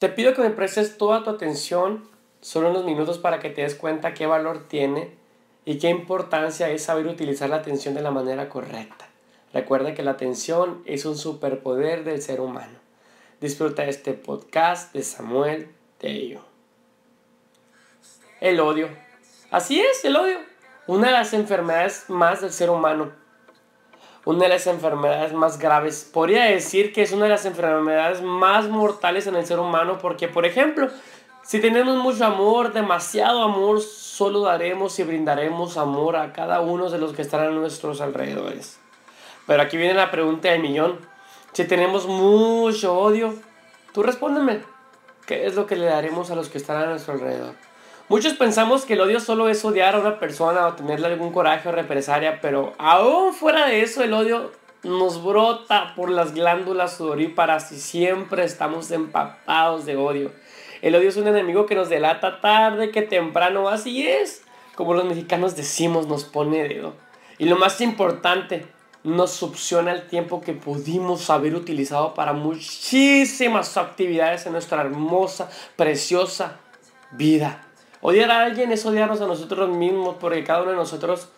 Te pido que me prestes toda tu atención, solo unos minutos para que te des cuenta qué valor tiene y qué importancia es saber utilizar la atención de la manera correcta. Recuerda que la atención es un superpoder del ser humano. Disfruta este podcast de Samuel Tello. El odio. Así es, el odio. Una de las enfermedades más del ser humano una de las enfermedades más graves. Podría decir que es una de las enfermedades más mortales en el ser humano porque, por ejemplo, si tenemos mucho amor, demasiado amor, solo daremos y brindaremos amor a cada uno de los que están a nuestros alrededores. Pero aquí viene la pregunta del millón. Si tenemos mucho odio, tú respóndeme. ¿Qué es lo que le daremos a los que están a nuestro alrededor? Muchos pensamos que el odio solo es odiar a una persona o tenerle algún coraje o represalia, pero aún fuera de eso el odio nos brota por las glándulas sudoríparas y siempre estamos empapados de odio. El odio es un enemigo que nos delata tarde que temprano, así es. Como los mexicanos decimos, nos pone dedo. Y lo más importante, nos succiona el tiempo que pudimos haber utilizado para muchísimas actividades en nuestra hermosa, preciosa vida. Odiar a alguien es odiarnos a nosotros mismos, porque cada uno de nosotros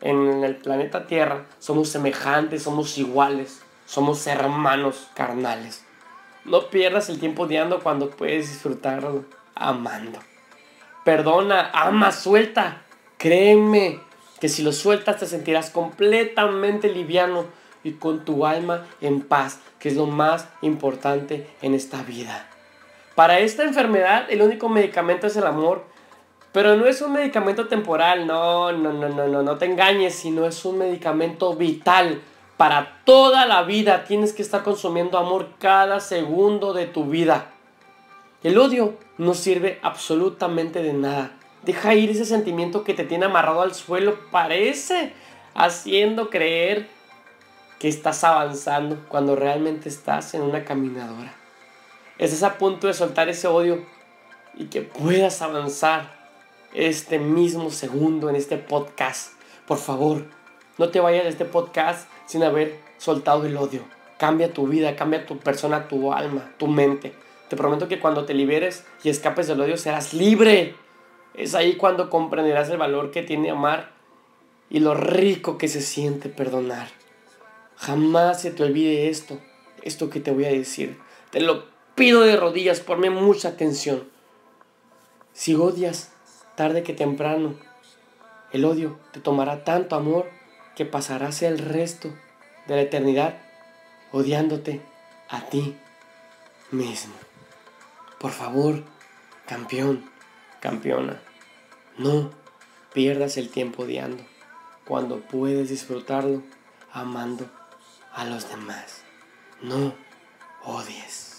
en el planeta Tierra somos semejantes, somos iguales, somos hermanos carnales. No pierdas el tiempo odiando cuando puedes disfrutarlo amando. Perdona, ama, suelta. Créeme que si lo sueltas te sentirás completamente liviano y con tu alma en paz, que es lo más importante en esta vida. Para esta enfermedad el único medicamento es el amor pero no es un medicamento temporal, no, no, no, no, no, no te engañes, sino es un medicamento vital para toda la vida. Tienes que estar consumiendo amor cada segundo de tu vida. El odio no sirve absolutamente de nada. Deja ir ese sentimiento que te tiene amarrado al suelo. Parece haciendo creer que estás avanzando cuando realmente estás en una caminadora. Estás a punto de soltar ese odio y que puedas avanzar este mismo segundo en este podcast. Por favor, no te vayas de este podcast sin haber soltado el odio. Cambia tu vida, cambia tu persona, tu alma, tu mente. Te prometo que cuando te liberes y escapes del odio serás libre. Es ahí cuando comprenderás el valor que tiene amar y lo rico que se siente perdonar. Jamás se te olvide esto, esto que te voy a decir. Te lo pido de rodillas, ponme mucha atención. Si odias, tarde que temprano. El odio te tomará tanto amor que pasarás el resto de la eternidad odiándote a ti mismo. Por favor, campeón, campeona, no pierdas el tiempo odiando cuando puedes disfrutarlo amando a los demás. No odies.